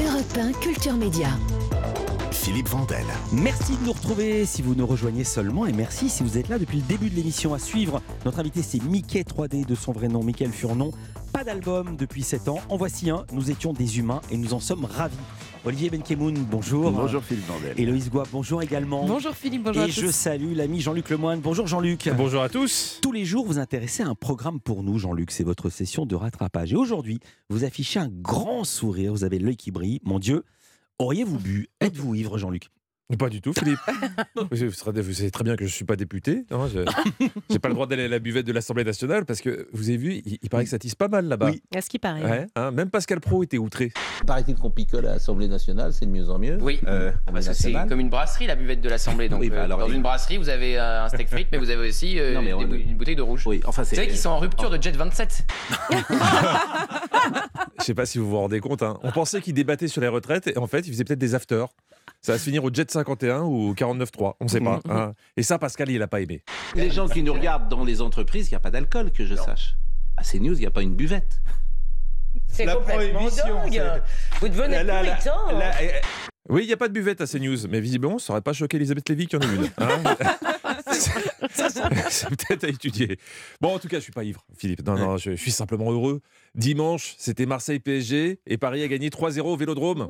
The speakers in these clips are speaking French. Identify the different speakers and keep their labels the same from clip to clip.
Speaker 1: Europe 1 Culture Média.
Speaker 2: Philippe Vandel.
Speaker 3: Merci de nous retrouver si vous nous rejoignez seulement et merci si vous êtes là depuis le début de l'émission à suivre. Notre invité c'est Mickey 3D de son vrai nom, Michael Furnon. Pas d'album depuis 7 ans. En voici un. Nous étions des humains et nous en sommes ravis. Olivier Benkemoun, bonjour.
Speaker 4: Bonjour Philippe Vandel.
Speaker 3: Héloïse Goua, bonjour également.
Speaker 5: Bonjour Philippe, bonjour
Speaker 3: Et
Speaker 5: à
Speaker 3: je
Speaker 5: tous.
Speaker 3: salue l'ami Jean-Luc Lemoine. Bonjour Jean-Luc.
Speaker 6: Bonjour à tous.
Speaker 3: Tous les jours, vous intéressez à un programme pour nous, Jean-Luc. C'est votre session de rattrapage. Et aujourd'hui, vous affichez un grand sourire. Vous avez l'œil qui brille. Mon Dieu, auriez-vous bu? Êtes-vous ivre, Jean-Luc?
Speaker 6: Pas du tout, Philippe. vous, savez très bien que je ne suis pas député. hein, je n'ai pas le droit d'aller à la buvette de l'Assemblée nationale parce que vous avez vu, il, il paraît que ça tisse pas mal là-bas.
Speaker 3: Oui.
Speaker 5: À ce qui paraît.
Speaker 6: Ouais, hein, même Pascal Pro était outré.
Speaker 7: Paraît-il qu'on picole à l'Assemblée nationale, c'est de mieux en mieux.
Speaker 8: Oui,
Speaker 7: Euh,
Speaker 8: parce que c'est comme une brasserie, la buvette de l'Assemblée. Donc,
Speaker 7: Oui, bah
Speaker 8: euh,
Speaker 7: alors,
Speaker 8: dans une brasserie, vous avez euh, un steak frites, mais vous avez aussi euh,
Speaker 7: Non, mais on-
Speaker 8: des bou- une bouteille de rouge.
Speaker 7: Oui, enfin
Speaker 8: Vous
Speaker 7: c'est.
Speaker 8: savez qu'ils sont en rupture de Jet 27
Speaker 6: Je sais pas si vous vous rendez compte. hein. On pensait qu'il débattait sur les retraites et en fait, il faisait peut-être des afters. Ça va se finir au Jet 51 ou au 49.3, on ne sait pas. hein. Et ça, Pascal, il n'a pas aimé.
Speaker 7: Les gens qui nous regardent dans les entreprises, il n'y a pas d'alcool, que je sache. À CNews, il n'y a pas une buvette.
Speaker 9: C'est
Speaker 7: La
Speaker 9: complètement
Speaker 7: prohibition,
Speaker 9: dingue. Vous devenez
Speaker 7: La- la- la-
Speaker 9: puritain.
Speaker 7: la- eh,
Speaker 6: Oui, il n'y a pas de buvette à CNews, mais visiblement, ça n'aurait pas choqué Elisabeth Lévy qu'il y en ait une. hein. C'est peut-être à étudier. Bon, en tout cas, je suis pas ivre, Philippe. Non, non, je, je suis simplement heureux. Dimanche, c'était Marseille-PSG et Paris a gagné 3-0 au Vélodrome.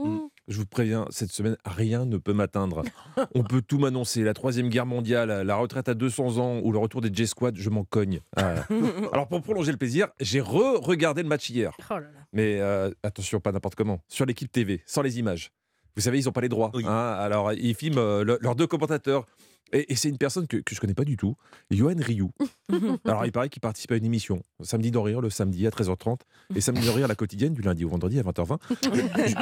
Speaker 6: Je vous préviens, cette semaine, rien ne peut m'atteindre. On peut tout m'annoncer. La troisième guerre mondiale, la retraite à 200 ans ou le retour des J-Squad, je m'en cogne. Ah. Alors, pour prolonger le plaisir, j'ai re-regardé le match hier.
Speaker 5: Oh là là.
Speaker 6: Mais euh, attention, pas n'importe comment. Sur l'équipe TV, sans les images. Vous savez, ils n'ont pas les droits.
Speaker 3: Oui.
Speaker 6: hein. alors, ils filment euh, le- leurs deux commentateurs. Et, et c'est une personne que, que je connais pas du tout, Johan Rioux. alors, il paraît qu'il participe à une émission, Samedi d'en rire, le samedi à 13h30, et Samedi d'en rire, la quotidienne, du lundi au vendredi à 20h20.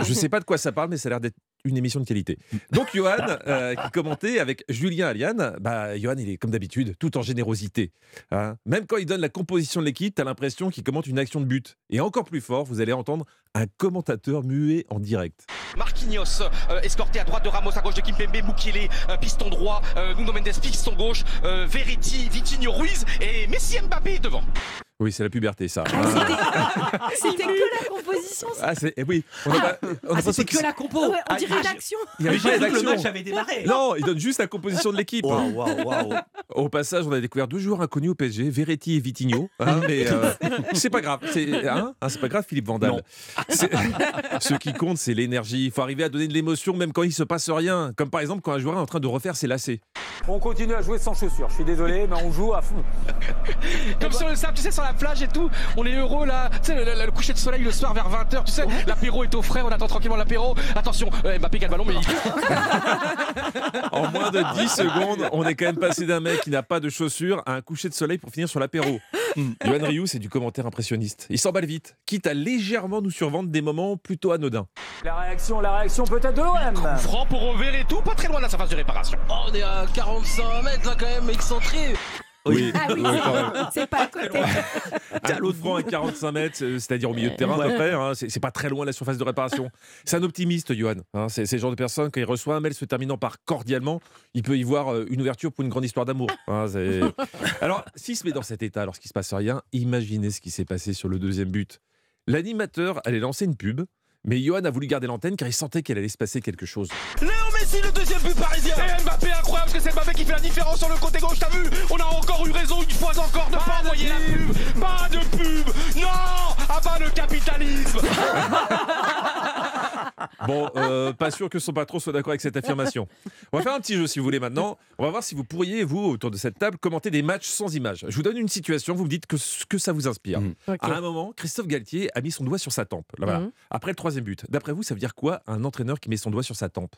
Speaker 6: je ne sais pas de quoi ça parle, mais ça a l'air d'être une émission de qualité. Donc, Johan, euh, qui commentait avec Julien Aliane, bah, Johan, il est comme d'habitude, tout en générosité. hein. Même quand il donne la composition de l'équipe, tu as l'impression qu'il commente une action de but. Et encore plus fort, vous allez entendre un commentateur muet en direct.
Speaker 10: Marquinhos, euh, escorté à droite de Ramos, à gauche de Kimpembe, Mukele, euh, piston droit, euh, Nuno Mendes, piston gauche, euh, Verratti, Vitinho, Ruiz et Messi Mbappé devant.
Speaker 6: Oui, c'est la puberté, ça.
Speaker 5: C'était que la composition. ça.
Speaker 6: Ah, c'est, eh oui, on a pas- on a
Speaker 3: Ah,
Speaker 6: l'impression
Speaker 3: c'était
Speaker 6: que
Speaker 3: que la compo
Speaker 5: Ouais, on
Speaker 3: Ah,
Speaker 5: dirait
Speaker 3: ah,
Speaker 5: une action.
Speaker 6: Il y avait pas
Speaker 3: le
Speaker 6: d'action.
Speaker 3: match avait démarré
Speaker 6: Non, il donne juste la composition de l'équipe.
Speaker 3: Waouh, waouh, waouh
Speaker 6: Au passage, on a découvert deux joueurs inconnus au PSG, Verratti et Vitinho. hein, mais euh, c'est pas grave. C'est hein, hein, c'est pas grave, Philippe Vandal. Ce qui compte, c'est l'énergie. Il faut arriver à donner de l'émotion même quand il se passe rien. Comme par exemple quand un joueur est en train de refaire ses lacets.
Speaker 11: On continue à jouer sans chaussures. Je suis désolé, mais on joue à fond.
Speaker 10: Comme sur le sable, tu sais, sur la plage et tout, on est heureux là. Tu sais, le, le- le coucher de soleil le soir vers 20h, tu sais, l'apéro est au frais, on attend tranquillement l'apéro. Attention, euh, Mbappé qui a le ballon, mais il-
Speaker 6: En moins de 10 secondes, on est quand même passé d'un mec qui n'a pas de chaussures à un coucher de soleil pour finir sur l'apéro. Johan Rioux, c'est du commentaire impressionniste. Il s'emballe vite, quitte à légèrement nous survendre des moments plutôt anodins.
Speaker 11: La réaction, la réaction peut-être de l'OM.
Speaker 10: franc pour Over et tout, pas très loin de la surface de réparation.
Speaker 7: On est à 45 mètres là quand même, excentré.
Speaker 6: Oui,
Speaker 5: Ah oui, c'est pas à côté.
Speaker 6: Coup franc à 45 mètres, euh, c'est-à-dire au milieu de terrain à peu près. hein, c'est pas très loin de la surface de réparation. C'est un optimiste, Johan. hein, c'est le genre de personne, quand il reçoit un mail se terminant par cordialement, il peut y voir euh, une ouverture pour une grande histoire d'amour. hein, Alors, s'il se met dans cet état lorsqu'il se passe rien, imaginez ce qui s'est passé sur le deuxième but. L'animateur allait lancer une pub. Mais Johan a voulu garder l'antenne car il sentait qu'il allait se passer quelque chose.
Speaker 10: Léo Messi, le deuxième but parisien. Et Mbappé, incroyable, parce que c'est Mbappé qui fait la différence sur le côté gauche, t'as vu? On a encore eu raison une fois encore de pas envoyer la pub. Pas de pub. Non Ah bah le capitalisme.
Speaker 6: Bon, euh, pas sûr que son patron soit d'accord avec cette affirmation. On va faire un petit jeu si vous voulez maintenant. On va voir si vous pourriez, vous, autour de cette table, commenter des matchs sans images. Je vous donne une situation, vous me dites que ce que ça vous inspire.
Speaker 3: Mhm.
Speaker 6: À un moment, Christophe Galtier a mis son doigt sur sa tempe. Là, voilà.
Speaker 5: Mhm.
Speaker 6: Après le troisième but. D'après vous, ça veut dire quoi un entraîneur qui met son doigt sur sa tempe?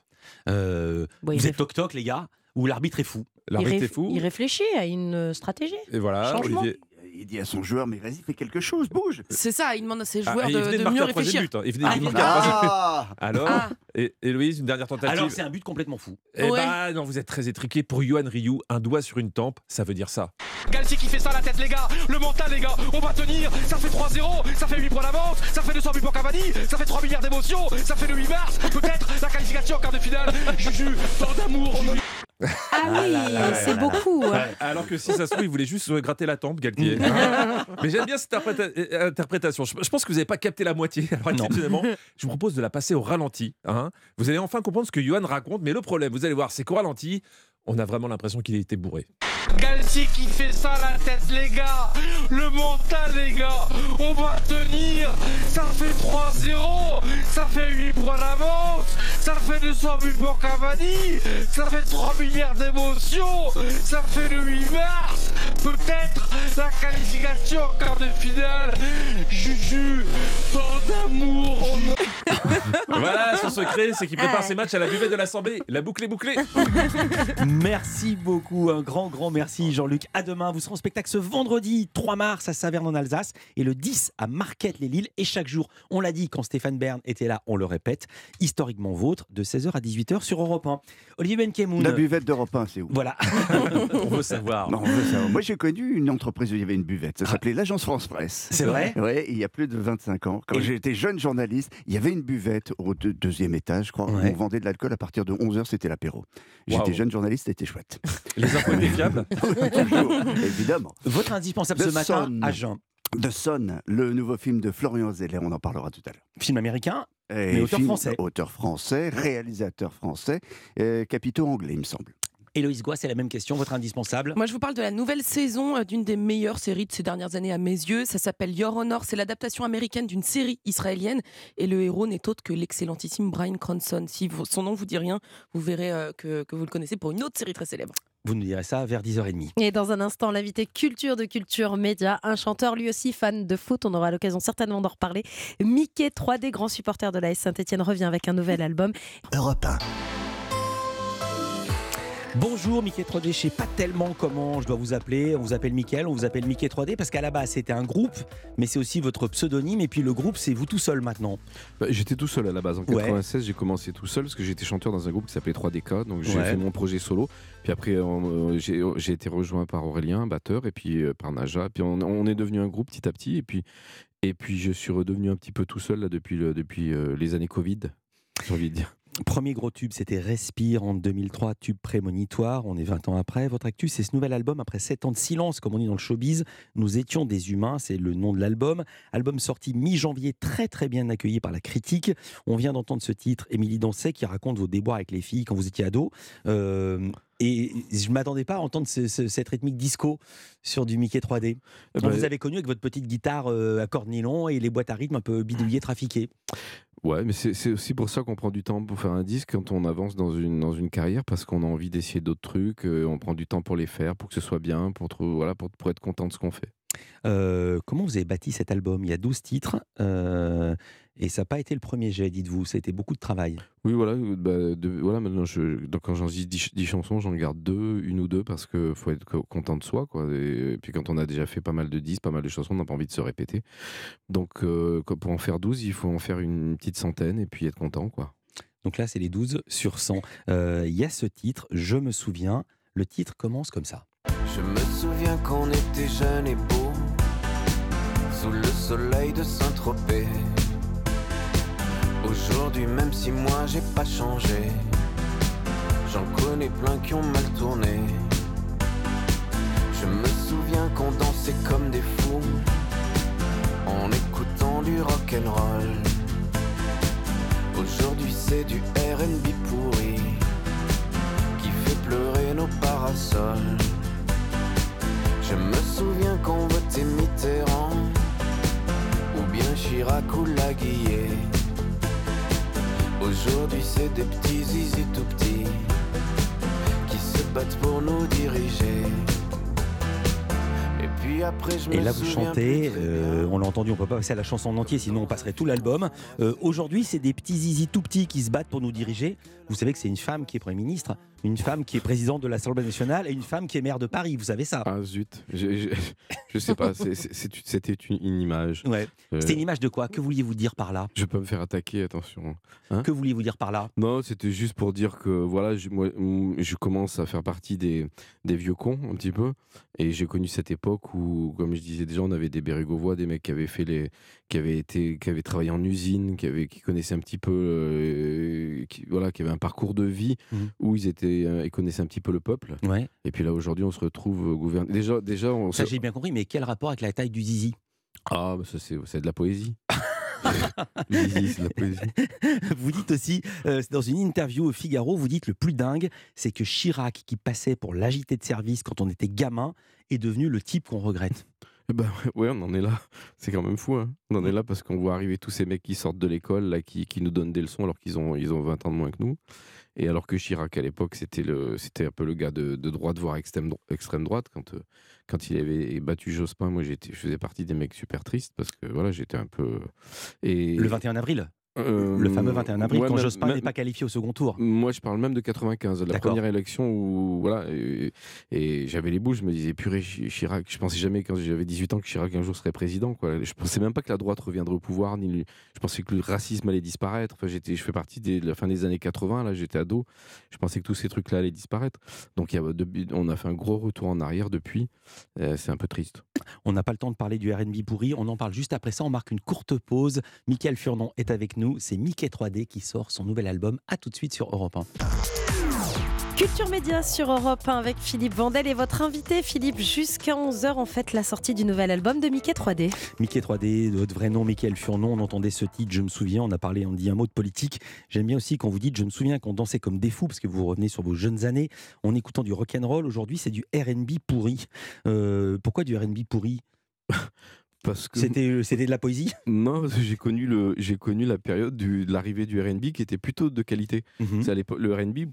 Speaker 3: Euh,
Speaker 5: Bon,
Speaker 3: Vous êtes toc-toc, les gars Ou l'arbitre est fou?
Speaker 5: Il,
Speaker 6: L'arbitre est fou.
Speaker 5: il réfléchit à une stratégie.
Speaker 6: Et voilà,
Speaker 5: Changement.
Speaker 6: Olivier.
Speaker 4: Il dit à son joueur, mais vas-y, fais quelque chose, bouge.
Speaker 9: C'est ça, il demande à ses
Speaker 6: Ah,
Speaker 9: joueurs de, mieux réfléchir.
Speaker 6: but. hein. Il venait
Speaker 3: Ah,
Speaker 6: de
Speaker 3: il
Speaker 6: marquer un troisième but.
Speaker 4: Ah
Speaker 6: Alors,
Speaker 9: Ah.
Speaker 6: et, Héloïse, une dernière tentative
Speaker 3: Alors, c'est un but complètement fou.
Speaker 6: Eh
Speaker 9: Ouais.
Speaker 6: ben non, vous êtes très étriqué. Pour Johan Rioux, un doigt sur une tempe, ça veut dire ça.
Speaker 10: Galtier qui fait ça la tête les gars, le mental les gars, on va tenir, ça fait 3-0, ça fait 8 points d'avance, ça fait 200 buts pour Cavani, ça fait 3 milliards d'émotions, ça fait le 8 mars, peut-être la qualification en quart de finale, Juju, tant d'amour, Juju.
Speaker 5: Ah oui, c'est beaucoup. hein.
Speaker 6: Alors que si ça se trouve, il voulait juste se gratter la tempe, Galtier. Mais j'aime bien cette interpréta- euh, interprétation. Je, pense que vous n'avez pas capté la moitié. Alors, je vous propose de la passer au ralenti. hein. Vous allez enfin comprendre ce que Johan raconte. Mais le problème, vous allez voir, c'est qu'au ralenti, on a vraiment l'impression qu'il était bourré.
Speaker 10: Galtier qui fait ça la tête les gars. Le mental les gars. On va tenir. Ça fait 3-0 Ça fait 8 points d'avance. Ça fait 200 buts pour Cavani. Ça fait 3 milliards d'émotions. Ça fait le 8 mars. Peut-être la qualification en quart de finale. Juju Tant d'amour
Speaker 6: Voilà, son secret, c'est qu'il prépare ses matchs à la buvette de l'Assemblée. La boucle est bouclée.
Speaker 3: Merci beaucoup, un grand, grand merci Jean-Luc. À demain, vous serez en spectacle ce vendredi 3 mars à Saverne en Alsace et le 10 à Marquette-les-Lilles. Et chaque jour, on l'a dit quand Stéphane Bern était là, on le répète, historiquement vôtre, de 16h à 18h sur Europe 1. Olivier Benkemoun.
Speaker 4: La buvette d'Europe 1, c'est où?
Speaker 3: Voilà, on veut savoir.
Speaker 4: Non, on veut savoir. Moi, j'ai connu une entreprise où il y avait une buvette. Ça s'appelait l'Agence France Presse.
Speaker 3: C'est vrai?
Speaker 4: Oui, il y a plus de 25 ans. Quand
Speaker 3: Et-
Speaker 4: j'étais jeune journaliste, il y avait une buvette au deux- deuxième étage, je crois. où
Speaker 3: Ouais.
Speaker 4: On vendait de l'alcool à partir de 11h, c'était l'apéro. J'étais jeune journaliste, c'était chouette.
Speaker 6: Les infos étaient fiables.
Speaker 4: Toujours, évidemment.
Speaker 3: Votre indispensable
Speaker 4: The
Speaker 3: ce matin Jeun.
Speaker 4: The Sun, le nouveau film de Florian Zeller, on en parlera tout à l'heure.
Speaker 3: Film américain,
Speaker 4: Et
Speaker 3: Mais auteur
Speaker 4: film-
Speaker 3: français.
Speaker 4: Auteur français, réalisateur français, euh, capitaux anglais, il me semble.
Speaker 3: Héloïse Goua, c'est la même question, votre indispensable?
Speaker 9: Moi, je vous parle de la nouvelle saison euh, d'une des meilleures séries de ces dernières années à mes yeux. Ça s'appelle Your Honor. C'est l'adaptation américaine d'une série israélienne. Et le héros n'est autre que l'excellentissime Brian Cranston. Si vous- son nom vous dit rien, vous verrez euh, que, que vous le connaissez pour une autre série très célèbre.
Speaker 3: Vous nous direz ça vers 10h30.
Speaker 5: Et dans un instant, l'invité culture de Culture Média, un chanteur lui aussi fan de foot, on aura l'occasion certainement d'en reparler. Mickey 3D, grand supporter de la S Saint-Etienne, revient avec un nouvel album.
Speaker 2: Europe 1.
Speaker 3: Bonjour Mickey 3D, je sais pas tellement comment je dois vous appeler. On vous appelle Mickaël, on vous appelle Mickey 3D parce qu'à la base c'était un groupe, mais c'est aussi votre pseudonyme et puis le groupe c'est vous tout seul maintenant.
Speaker 1: Bah, j'étais tout seul à la base. En
Speaker 3: Ouais.
Speaker 1: 96, j'ai commencé tout seul parce que j'étais chanteur dans un groupe qui s'appelait 3DK. Donc j'ai
Speaker 3: Ouais.
Speaker 1: fait mon projet solo. Puis après, euh, j'ai j'ai été rejoint par Aurélien, batteur, et puis euh, par Naja. Puis on, on est devenu un groupe petit à petit. Et puis, et puis je suis redevenu un petit peu tout seul là, depuis, le- depuis euh, les années Covid, j'ai envie de dire.
Speaker 3: Premier gros tube, c'était Respire en 2003, tube prémonitoire. On est 20 ans après. Votre actu, c'est ce nouvel album après 7 ans de silence, comme on dit dans le showbiz. Nous étions des humains, c'est le nom de l'album. Album sorti mi-janvier, très très bien accueilli par la critique. On vient d'entendre ce titre, Émilie Dancet, qui raconte vos déboires avec les filles quand vous étiez ado. Euh, et je ne m'attendais pas à entendre ce- ce- cette rythmique disco sur du Mickey 3D.
Speaker 1: Eh
Speaker 3: On
Speaker 1: ben,
Speaker 3: vous avez connu avec votre petite guitare euh, à cordes nylon et les boîtes à rythme un peu bidouillées, trafiquées.
Speaker 1: Ouais, mais c'est aussi pour ça qu'on prend du temps pour faire un disque quand on avance dans une, dans une carrière parce qu'on a envie d'essayer d'autres trucs. euh, on prend du temps pour les faire, pour que ce soit bien, pour, trou- voilà, pour être content de ce qu'on fait.
Speaker 3: Euh, comment vous avez bâti cet album? Il y a 12 titres euh, et ça n'a pas été le premier jet, dites-vous. Ça a été beaucoup de travail.
Speaker 1: Oui, voilà. euh, bah, de- voilà maintenant, je, donc quand j'en dis 10, 10 chansons, j'en garde deux, une ou deux, parce qu'il faut être co- content de soi. Quoi. Et, puis quand on a déjà fait pas mal de 10, pas mal de chansons, on n'a pas envie de se répéter. Donc euh, pour en faire 12, il faut en faire une petite centaine et puis être content. quoi.
Speaker 3: Donc là, c'est les 12 sur 100. Euh, Il y a ce titre, Je me souviens. Le titre commence comme ça.
Speaker 12: Je me souviens qu'on était jeunes et beaux, sous le soleil de Saint-Tropez. Aujourd'hui, même si moi j'ai pas changé, j'en connais plein qui ont mal tourné. Je me souviens qu'on dansait comme des fous, en écoutant du rock'n'roll. Aujourd'hui, c'est du RB pourri, qui fait pleurer nos parasols. Je me souviens qu'on votait Mitterrand Ou bien Chirac ou Laguillet Aujourd'hui c'est des petits zizi tout petits Qui se battent pour nous diriger Et
Speaker 3: là, vous chantez, euh, on l'a entendu, on peut pas passer à la chanson en entier, sinon on passerait tout l'album. Euh, Aujourd'hui, c'est des petits zizi tout petits qui se battent pour nous diriger. Vous savez que c'est une femme qui est Premier ministre, une femme qui est présidente de l'Assemblée nationale et une femme qui est maire de Paris. Vous savez ça?
Speaker 1: Ah zut, je, je, je sais pas, c'était une, une image.
Speaker 3: Ouais.
Speaker 1: Euh,
Speaker 3: C'était une image de quoi? Que vouliez-vous dire par là?
Speaker 1: Je peux me faire attaquer, attention. Hein?
Speaker 3: Que vouliez-vous dire par là?
Speaker 1: Non, c'était juste pour dire que voilà, je, moi, mm, je commence à faire partie des, des vieux cons un petit peu, et j'ai connu cette époque où où, comme je disais déjà, on avait des Bérégovois, des mecs qui avaient fait les, qui avaient été, qui avaient travaillé en usine, qui avaient, qui connaissaient un petit peu, euh, qui, voilà, qui avaient un parcours de vie
Speaker 3: Mhm.
Speaker 1: où ils étaient, euh, ils connaissaient un petit peu le peuple.
Speaker 3: Ouais.
Speaker 1: Et puis là, aujourd'hui, on se retrouve gouverné. Déjà, déjà, on
Speaker 3: Ça
Speaker 1: se-
Speaker 3: j'ai bien compris, mais quel rapport avec la taille du zizi?
Speaker 1: Ah, bah ça c'est, c'est de la poésie.
Speaker 3: Vous dites aussi, euh, dans une interview au Figaro, vous dites le plus dingue, c'est que Chirac, qui passait pour l'agité de service quand on était gamin, est devenu le type qu'on regrette.
Speaker 1: Ben, ouais, on en est là. C'est quand même fou. hein. On en est là parce qu'on voit arriver tous ces mecs qui sortent de l'école, là, qui, qui nous donnent des leçons alors qu'ils ont, ils ont 20 ans de moins que nous. Et alors que Chirac, à l'époque, c'était, le, c'était un peu le gars de, de droite, voire extrême, dro- extrême droite. Quand, euh, quand il avait battu Jospin, moi, j'étais, je faisais partie des mecs super tristes parce que voilà, j'étais un peu. Et,
Speaker 3: Le 21 avril
Speaker 1: Euh,
Speaker 3: Le fameux 21 avril,
Speaker 1: ouais,
Speaker 3: quand
Speaker 1: même-
Speaker 3: Jospin n'est pas qualifié au second tour.
Speaker 1: Moi, je parle même de 95, de la première élection où voilà, et, et j'avais les bouches, je me disais purée Chi- Chirac. Je pensais jamais quand j'avais 18 ans que Chirac un jour serait président. Quoi. Je pensais même pas que la droite reviendrait au pouvoir, ni le- je pensais que le racisme allait disparaître. Enfin, j'étais, je fais partie de la fin des années 80. Là, j'étais ado. Je pensais que tous ces trucs-là allaient disparaître. Donc, y a, on a fait un gros retour en arrière depuis. Euh, c'est un peu triste.
Speaker 3: On n'a pas le temps de parler du RB pourri, on en parle juste après ça, on marque une courte pause. Michael Furnon est avec nous, c'est Mickey 3D qui sort son nouvel album. À tout de suite sur Europe 1.
Speaker 5: Culture Média sur Europe 1 avec Philippe Vandel et votre invité Philippe jusqu'à 11h en fait la sortie du nouvel album de Mickey 3D.
Speaker 3: Mickey 3D, de votre vrai nom, Michael Furnon, on entendait ce titre, je me souviens, on a parlé, on dit un mot de politique. J'aime bien aussi quand vous dites, je me souviens qu'on dansait comme des fous, parce que vous revenez sur vos jeunes années, en écoutant du rock'n'roll. Aujourd'hui, c'est du RB pourri. Euh, pourquoi du RB pourri?
Speaker 1: Parce que
Speaker 3: C'était c'était de la poésie?
Speaker 1: Non, parce que j'ai connu, le, j'ai connu la période du- de l'arrivée du RB qui était plutôt de qualité.
Speaker 3: Mhm.
Speaker 1: C'est à l'époque- le RB,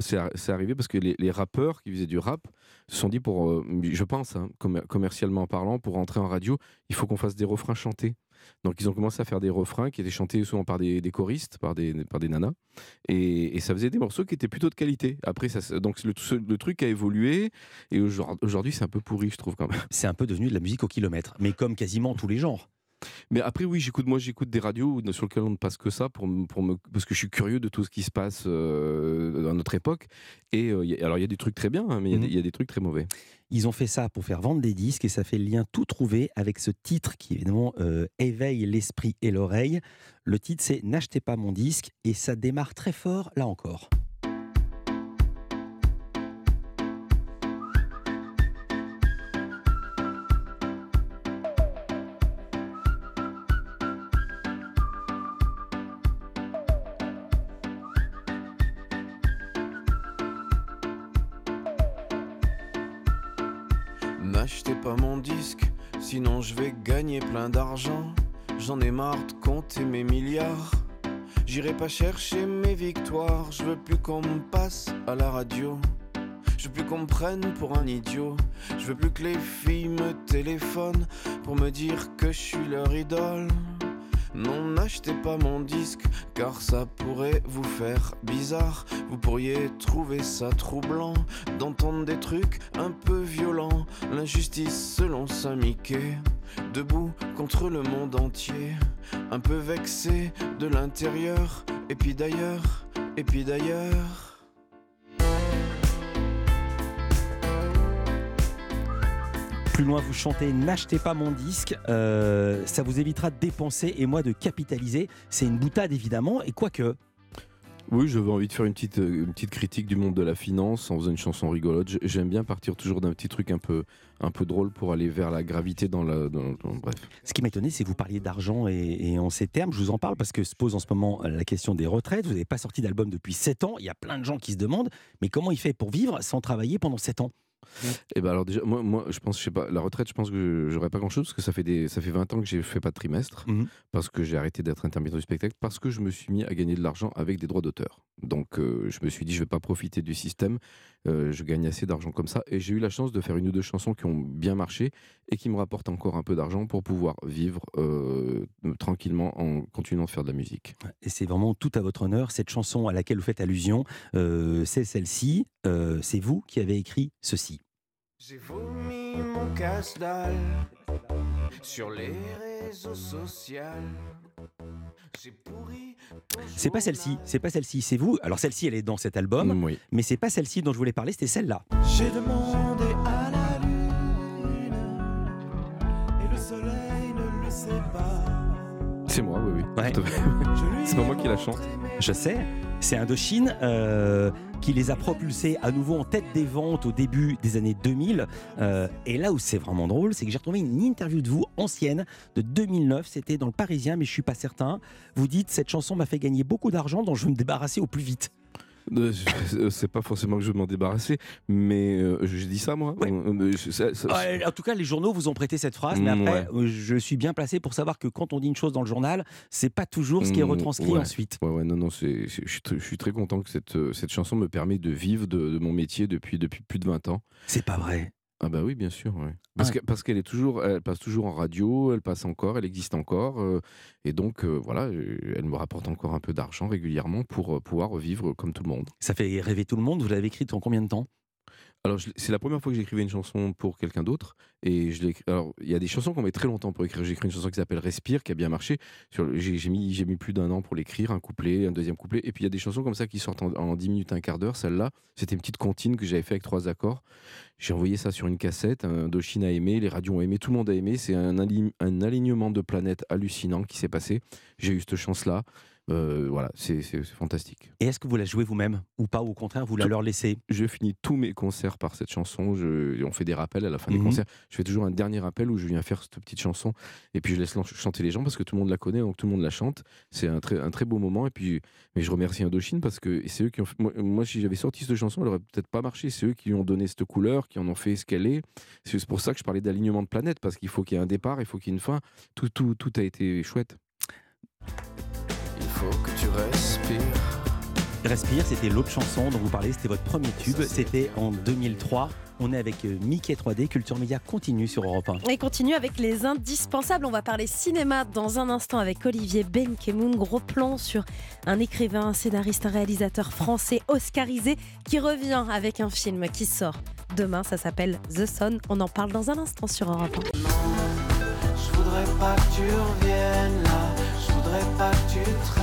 Speaker 1: c'est ar- c'est arrivé parce que les, les rappeurs qui faisaient du rap se sont dit, pour, euh, je pense, hein, commer- commercialement parlant, pour rentrer en radio, il faut qu'on fasse des refrains chantés. Donc ils ont commencé à faire des refrains qui étaient chantés souvent par des, choristes, par des, par des nanas. Et, ça faisait des morceaux qui étaient plutôt de qualité. Après, ça, donc le, le truc a évolué. Et aujourd'hui, c'est un peu pourri, je trouve quand même.
Speaker 3: C'est un peu devenu de la musique au kilomètre, mais comme quasiment tous les genres.
Speaker 1: Mais après, oui, j'écoute, moi, j'écoute des radios sur lesquelles on ne passe que ça pour, pour me, parce que je suis curieux de tout ce qui se passe euh, à notre époque. Et euh, y a- alors, il y a des trucs très bien, hein, mais il y a des- il y, a des trucs très mauvais.
Speaker 3: Ils ont fait ça pour faire vendre des disques et ça fait le lien tout trouvé avec ce titre qui évidemment euh, éveille l'esprit et l'oreille. Le titre c'est N'achetez pas mon disque et ça démarre très fort là encore.
Speaker 12: N'achetez pas mon disque, sinon je vais gagner plein d'argent. J'en ai marre de compter mes milliards. J'irai pas chercher mes victoires, je veux plus qu'on me passe à la radio. Je veux plus qu'on me prenne pour un idiot. Je veux plus que les filles me téléphonent pour me dire que je suis leur idole. Non, n'achetez pas mon disque, car ça pourrait vous faire bizarre. Vous pourriez trouver ça troublant d'entendre des trucs un peu violents. L'injustice selon Saint-Mickey, debout contre le monde entier. Un peu vexé de l'intérieur, et puis d'ailleurs, et puis d'ailleurs.
Speaker 3: Plus loin, vous chantez N'achetez pas mon disque. Euh, ça vous évitera de dépenser et moi de capitaliser. C'est une boutade évidemment. Et quoique,
Speaker 1: Oui, j'avais envie de faire une petite, euh, une petite critique du monde de la finance en faisant une chanson rigolote. J'aime bien partir toujours d'un petit truc un peu, un peu drôle pour aller vers la gravité dans la. dans- dans- bref.
Speaker 3: ce qui m'étonnait, c'est que vous parliez d'argent et, et en ces termes. Je vous en parle parce que se pose en ce moment la question des retraites. Vous n'avez pas sorti d'album depuis 7 ans. Il y a plein de gens qui se demandent, mais comment il fait pour vivre sans travailler pendant 7 ans?
Speaker 1: Et ben alors déjà, moi, moi, je pense, je sais pas, la retraite, je pense que j'aurais pas grand-chose parce que ça fait des, ça fait 20 ans que j'ai fait pas de trimestre,
Speaker 3: Mhm.
Speaker 1: parce que j'ai arrêté d'être intermittent du spectacle, parce que je me suis mis à gagner de l'argent avec des droits d'auteur. Donc euh, je me suis dit, je vais pas profiter du système, euh, je gagne assez d'argent comme ça, et j'ai eu la chance de faire une ou deux chansons qui ont bien marché et qui me rapportent encore un peu d'argent pour pouvoir vivre euh, tranquillement en continuant de faire de la musique.
Speaker 3: Et c'est vraiment tout à votre honneur. Cette chanson à laquelle vous faites allusion, c'est celle-ci. Euh, c'est vous qui avez écrit ceci. C'est pas celle-ci, c'est pas celle-ci, c'est vous. Alors celle-ci, elle est dans cet album,
Speaker 1: mm,
Speaker 3: mais c'est pas celle-ci dont je voulais parler, c'était celle-là.
Speaker 12: J'ai demandé à la lune
Speaker 1: et le soleil ne
Speaker 3: le
Speaker 1: sait pas. C'est moi, oui, oui. C'est pas moi qui la chante.
Speaker 3: Je sais, c'est Indochine qui les a propulsés à nouveau en tête des ventes au début des années 2000. Euh, et là où c'est vraiment drôle, c'est que j'ai retrouvé une interview de vous ancienne de 2009. C'était dans le Parisien, mais je suis pas certain. Vous dites cette chanson m'a fait gagner beaucoup d'argent, dont je veux me débarrasser au plus vite.
Speaker 1: Euh, je- C'est pas forcément que je veux m'en débarrasser, mais euh, ça moi. Euh, je- ça- ça-
Speaker 3: Ouais, en tout cas, les journaux vous ont prêté cette phrase, mais
Speaker 1: Mm,
Speaker 3: après, euh, je suis bien placé pour savoir que quand on dit une chose dans le journal, c'est pas toujours ce qui est
Speaker 1: Mm,
Speaker 3: retranscrit ensuite.
Speaker 1: Ouais, ouais, non, non, je, suis très, content que cette, euh, cette chanson me permet de vivre de, de mon métier depuis, depuis plus de 20 ans.
Speaker 3: C'est pas vrai.
Speaker 1: Ah bah oui, bien sûr, ouais. Parce,
Speaker 3: Ah.
Speaker 1: que, parce qu'elle est toujours, elle passe toujours en radio, elle passe encore, elle existe encore, euh, et donc euh, voilà, euh, elle me rapporte encore un peu d'argent régulièrement pour pouvoir vivre comme tout le monde.
Speaker 3: Ça fait rêver tout le monde. Vous l'avez écrite en combien de temps?
Speaker 1: Alors c'est la première fois que j'écrivais une chanson pour quelqu'un d'autre, et je Alors il y a des chansons qu'on met très longtemps pour écrire. J'ai écrit une chanson qui s'appelle Respire, qui a bien marché. J'ai mis, mis plus d'un an pour l'écrire, un couplet, un deuxième couplet, et puis il y a des chansons comme ça qui sortent en, en 10 minutes, un quart d'heure. Celle-là, c'était une petite comptine que j'avais fait avec trois accords. J'ai envoyé ça sur une cassette, un Indochine a aimé, les radios ont aimé, tout le monde a aimé. C'est un, un alignement de planètes hallucinant qui s'est passé. J'ai eu cette chance-là. Euh, voilà, c'est fantastique.
Speaker 3: Et est-ce que vous la jouez vous-même ou pas Au contraire, vous la leur laissez?
Speaker 1: Je finis tous mes concerts par cette chanson. Je- on fait des rappels à la fin des
Speaker 3: Mhm.
Speaker 1: concerts. Je fais toujours un dernier rappel où je viens faire cette petite chanson et puis je laisse chanter les gens parce que tout le monde la connaît, donc tout le monde la chante. C'est un très, un très beau moment. Et puis, mais je remercie Indochine parce que c'est eux qui ont. fait- Moi, moi, si j'avais sorti cette chanson, elle aurait peut-être pas marché. C'est eux qui lui ont donné cette couleur, qui en ont fait ce qu'elle est. C'est pour ça que je parlais d'alignement de planète parce qu'il faut qu'il y ait un départ, il faut qu'il y ait une fin. Tout, tout, tout a été chouette.
Speaker 12: Il faut que tu respires.
Speaker 3: Respire, c'était l'autre chanson dont vous parlez, c'était votre premier tube, c'était en 2003. On est avec euh, Mickey 3D, Culture Média continue sur Europe 1.
Speaker 5: Et continue avec les indispensables. On va parler cinéma dans un instant avec Olivier Benkemoun. Gros plan sur un écrivain, un scénariste, un réalisateur français oscarisé qui revient avec un film qui sort demain. Ça s'appelle The Sun. On en parle dans un instant sur Europe 1.
Speaker 12: Je voudrais pas que tu reviennes là. Je voudrais pas que tu traînes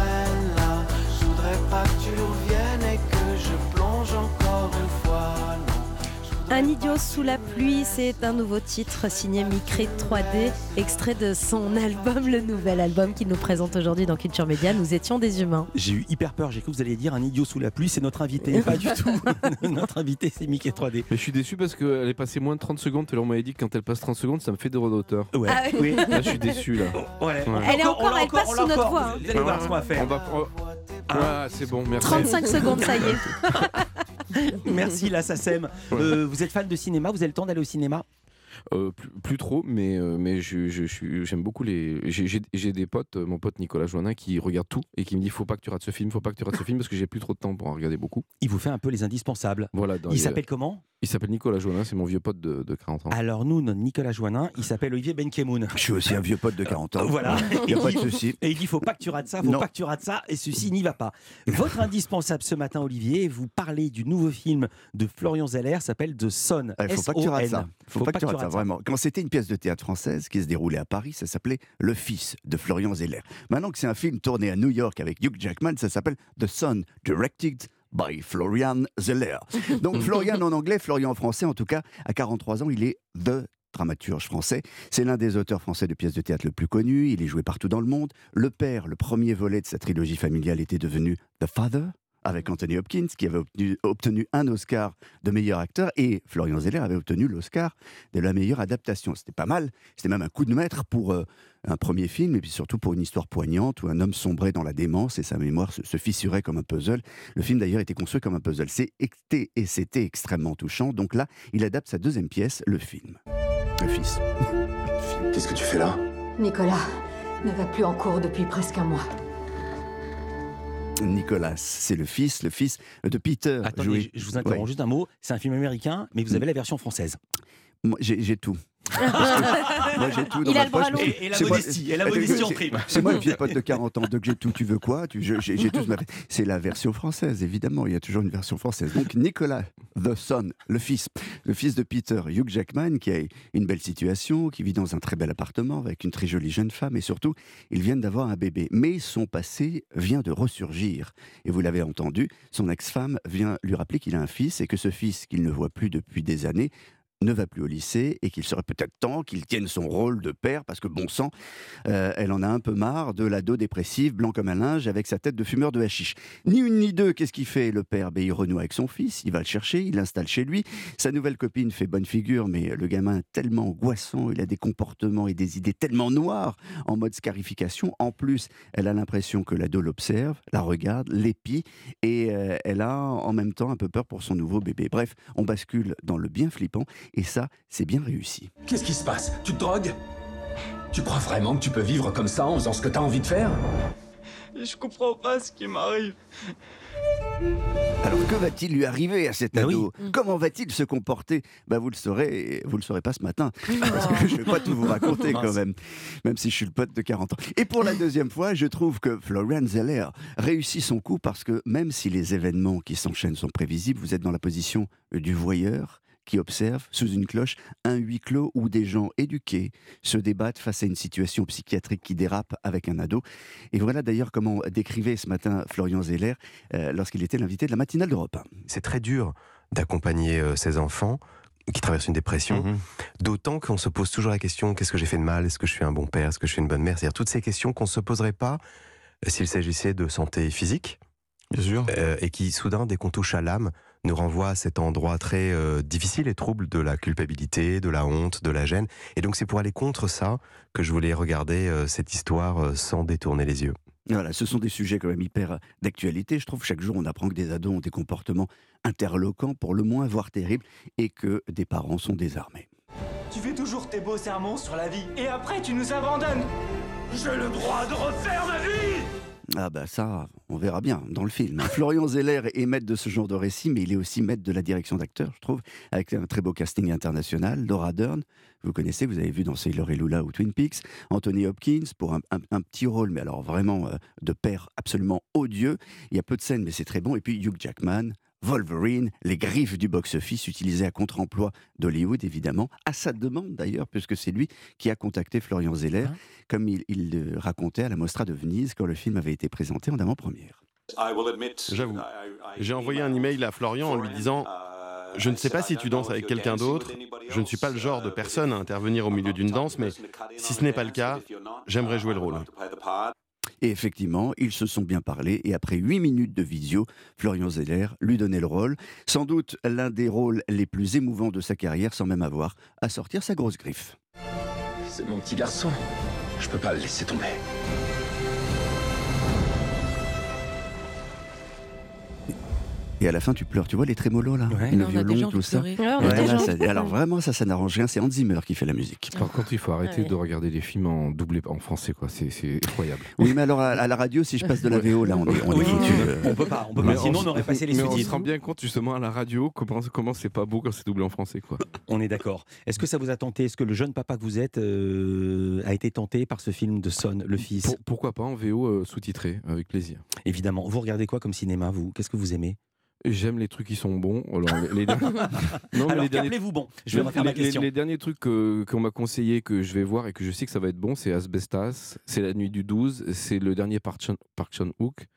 Speaker 5: Un idiot sous la pluie, c'est un nouveau titre signé Micré 3D, extrait de son album, le nouvel album qu'il nous présente aujourd'hui dans Culture Média. Nous étions des humains.
Speaker 3: J'ai eu hyper peur, j'ai cru que vous alliez dire un idiot sous la pluie, c'est notre invité. Pas du tout. notre invité, c'est Mickey 3D.
Speaker 1: Mais je suis déçu parce qu'elle est passée moins de 30 secondes. L'heure, on m'avait dit que quand elle passe 30 secondes, ça me fait des droits d'auteur.
Speaker 3: Ouais,
Speaker 5: Ah
Speaker 3: oui.
Speaker 1: Là, je suis déçu là.
Speaker 3: Ouais.
Speaker 1: Ouais.
Speaker 5: Elle est encore, elle passe
Speaker 3: on
Speaker 5: sous notre
Speaker 3: encore.
Speaker 5: voix. hein.
Speaker 3: Vous allez voir ce qu'on va faire.
Speaker 1: On va. Ah, c'est bon, merci.
Speaker 5: 35 secondes, ça y est.
Speaker 3: Merci, la SACEM. Euh, vous êtes fan de cinéma, vous avez le temps d'aller au cinéma?
Speaker 1: Euh, plus, plus trop, mais, euh, mais je, je, j'aime beaucoup les. J'ai, des potes, euh, mon pote Nicolas Joannin, qui regarde tout et qui me dit faut pas que tu rates ce film, faut pas que tu rates ce film parce que j'ai plus trop de temps pour en regarder beaucoup.
Speaker 3: Il vous fait un peu les indispensables.
Speaker 1: Voilà. dans
Speaker 3: Il
Speaker 1: les-
Speaker 3: s'appelle comment?
Speaker 1: Il s'appelle Nicolas Joannin, c'est mon vieux pote de, de 40 ans.
Speaker 3: Alors nous, notre Nicolas Joannin, il s'appelle Olivier Benkemoun.
Speaker 4: Je suis aussi un vieux pote de 40 ans.
Speaker 3: Voilà.
Speaker 4: Il n'y a pas de
Speaker 3: Et il-
Speaker 4: souci.
Speaker 3: Et il dit faut pas que tu rates ça, faut
Speaker 4: Non.
Speaker 3: pas que tu rates ça, et ceci n'y va pas. Votre indispensable ce matin, Olivier, vous parlez du nouveau film de Florian Zeller, s'appelle The Son.
Speaker 4: Il faut pas que tu rates ça.
Speaker 3: S-O-N.
Speaker 4: Faut, pas, que tu rates ça, vraiment. Quand c'était une pièce de théâtre française qui se déroulait à Paris, ça s'appelait Le Fils de Florian Zeller. Maintenant que c'est un film tourné à New York avec Hugh Jackman, ça s'appelle The Son, directed by Florian Zeller. Donc Florian en anglais, Florian en français, en tout cas, à 43 ans, il est The dramaturge français. C'est l'un des auteurs français de pièces de théâtre le plus connus. Il est joué partout dans le monde. Le père, le premier volet de sa trilogie familiale, était devenu The Father avec Anthony Hopkins, qui avait obtenu, obtenu un Oscar de meilleur acteur, et Florian Zeller avait obtenu l'Oscar de la meilleure adaptation. C'était pas mal, c'était même un coup de maître pour euh, un premier film, et puis surtout pour une histoire poignante où un homme sombrait dans la démence et sa mémoire se, se fissurait comme un puzzle. Le film d'ailleurs était construit comme un puzzle. C'est été- et c'était extrêmement touchant. Donc là, il adapte sa deuxième pièce, le film. Le fils.
Speaker 2: Qu'est-ce que tu fais là?
Speaker 13: Nicolas ne va plus en cours depuis presque un mois.
Speaker 4: Nicolas, c'est le fils, le fils de Peter.
Speaker 3: Attendez,
Speaker 4: joué-
Speaker 3: je vous interromps
Speaker 4: Ouais.
Speaker 3: juste un mot. C'est un film américain, mais vous avez la version française.
Speaker 4: J'ai tout. Moi, j'ai tout dans
Speaker 5: Il a
Speaker 4: ma
Speaker 5: le bras
Speaker 4: poche.
Speaker 5: long.
Speaker 3: Et- et la
Speaker 4: C'est moi-
Speaker 3: modestie, et la
Speaker 4: Attends,
Speaker 3: modestie en
Speaker 4: c'est-
Speaker 3: prime.
Speaker 4: C'est moi le vieux pote de 40 ans, donc j'ai tout, tu veux quoi? Tu- je- J'ai j'ai tout. C'est la version française, évidemment, il y a toujours une version française. Donc Nicolas, the son, le fils, le fils de Peter, Hugh Jackman, qui a une belle situation, qui vit dans un très bel appartement avec une très jolie jeune femme, et surtout, ils viennent d'avoir un bébé. Mais son passé vient de ressurgir. Et vous l'avez entendu, son ex-femme vient lui rappeler qu'il a un fils, et que ce fils, qu'il ne voit plus depuis des années, ne va plus au lycée et qu'il serait peut-être temps qu'il tienne son rôle de père parce que bon sang, euh, elle en a un peu marre de l'ado dépressif, blanc comme un linge, avec sa tête de fumeur de hashish. Ni une ni deux, qu'est-ce qu'il fait le père? Ben, Il renoue avec son fils, il va le chercher, il l'installe chez lui. Sa nouvelle copine fait bonne figure, mais le gamin est tellement angoissant, il a des comportements et des idées tellement noires en mode scarification. En plus, elle a l'impression que l'ado l'observe, la regarde, l'épie et euh, elle a en même temps un peu peur pour son nouveau bébé. Bref, on bascule dans le bien flippant et ça, c'est bien réussi.
Speaker 10: Qu'est-ce qui se passe? Tu te drogues? Tu crois vraiment que tu peux vivre comme ça en faisant ce que t'as envie de faire?
Speaker 14: Je comprends pas ce qui m'arrive.
Speaker 4: Alors que va-t-il lui arriver à cet ado? Comment va-t-il se comporter? Bah, Vous le saurez, et vous le saurez pas ce matin, parce que je ne vais pas tout vous raconter quand même, même si je suis le pote de 40 ans. Et pour la deuxième fois, je trouve que Florian Zeller réussit son coup parce que même si les événements qui s'enchaînent sont prévisibles, vous êtes dans la position du voyeur qui observe sous une cloche un huis clos où des gens éduqués se débattent face à une situation psychiatrique qui dérape avec un ado. Et voilà d'ailleurs comment décrivait ce matin Florian Zeller euh, lorsqu'il était l'invité de la matinale d'Europe 1.
Speaker 15: C'est très dur d'accompagner euh, ces enfants qui traversent une dépression,
Speaker 4: Mhm.
Speaker 15: d'autant qu'on se pose toujours la question qu'est-ce que j'ai fait de mal? Est-ce que je suis un bon père? Est-ce que je suis une bonne mère? C'est-à-dire toutes ces questions qu'on ne se poserait pas euh, s'il s'agissait de santé physique.
Speaker 16: Bien sûr.
Speaker 15: et qui, soudain, dès qu'on touche à l'âme, nous renvoie à cet endroit très euh, difficile et trouble de la culpabilité, de la honte, de la gêne. Et donc, c'est pour aller contre ça que je voulais regarder euh, cette histoire euh, sans détourner les yeux.
Speaker 4: Voilà, ce sont des sujets quand même hyper d'actualité. Je trouve que chaque jour, on apprend que des ados ont des comportements interloquants, pour le moins voire terribles, et que des parents sont désarmés.
Speaker 14: Tu fais toujours tes beaux sermons sur la vie et après tu nous abandonnes. J'ai le droit de refaire ma vie
Speaker 4: Ah bah ça, on verra bien dans le film. Florian Zeller est maître de ce genre de récit, mais il est aussi maître de la direction d'acteur, je trouve, avec un très beau casting international. Laura Dern, vous connaissez, vous avez vu dans Sailor et Lula ou Twin Peaks. Anthony Hopkins pour un, un- un petit rôle, mais alors vraiment euh, de père absolument odieux. Il y a peu de scènes, mais c'est très bon. Et puis Hugh Jackman. Wolverine, les griffes du box-office utilisées à contre-emploi d'Hollywood, évidemment, à sa demande d'ailleurs, puisque c'est lui qui a contacté Florian Zeller, comme il, il le racontait à la Mostra de Venise quand le film avait été présenté en avant-première.
Speaker 16: J'avoue. J'ai envoyé un email à Florian en lui disant Je ne sais pas si tu danses avec quelqu'un d'autre, je ne suis pas le genre de personne à intervenir au milieu d'une danse, mais si ce n'est pas le cas, j'aimerais jouer le rôle.
Speaker 4: Et effectivement, ils se sont bien parlé et après 8 minutes de visio, Florian Zeller lui donnait le rôle, sans doute l'un des rôles les plus émouvants de sa carrière sans même avoir à sortir sa grosse griffe.
Speaker 10: C'est mon petit garçon. Je peux pas le laisser tomber.
Speaker 4: Et à la fin, tu pleures. Tu vois les trémolos là
Speaker 3: Ouais.
Speaker 4: Le violon,
Speaker 3: envie
Speaker 4: tout ça. là, alors vraiment, ça, ça n'arrange rien. C'est Hans Zimmer qui fait la musique.
Speaker 1: Par contre, il faut arrêter
Speaker 5: Ouais.
Speaker 1: de regarder les films en doublé en français, quoi. C'est c'est effroyable.
Speaker 4: Oui, mais alors à, à la radio, si je passe de la VO, là, on est, on est
Speaker 1: Oui.
Speaker 4: euh.
Speaker 3: On peut pas, on peut pas.
Speaker 1: Mais
Speaker 3: Sinon,
Speaker 1: on-
Speaker 3: aurait passé les
Speaker 1: mais on se
Speaker 3: sous-titres.
Speaker 1: rend bien compte justement à la radio comment comment c'est pas beau quand c'est doublé en français, quoi.
Speaker 3: On est d'accord. Est-ce que ça vous a tenté? Est-ce que le jeune papa que vous êtes euh, a été tenté par ce film de Son, le fils?
Speaker 1: Pour- pourquoi pas en VO euh, sous-titré, avec plaisir.
Speaker 3: Évidemment. Vous regardez quoi comme cinéma, vous? Qu'est-ce que vous aimez?
Speaker 1: J'aime les trucs qui sont bons. Alors, les, les derniers- Non,
Speaker 3: Alors,
Speaker 1: les derniers-
Speaker 3: qu'appelez-vous bon Je vais refaire ma
Speaker 1: les, les-
Speaker 3: question.
Speaker 1: les derniers trucs que- qu'on m'a conseillé, que je vais voir et que je sais que ça va être bon, c'est Asbestas, c'est La Nuit du 12, c'est le dernier Park Chan, Park Chan-wook,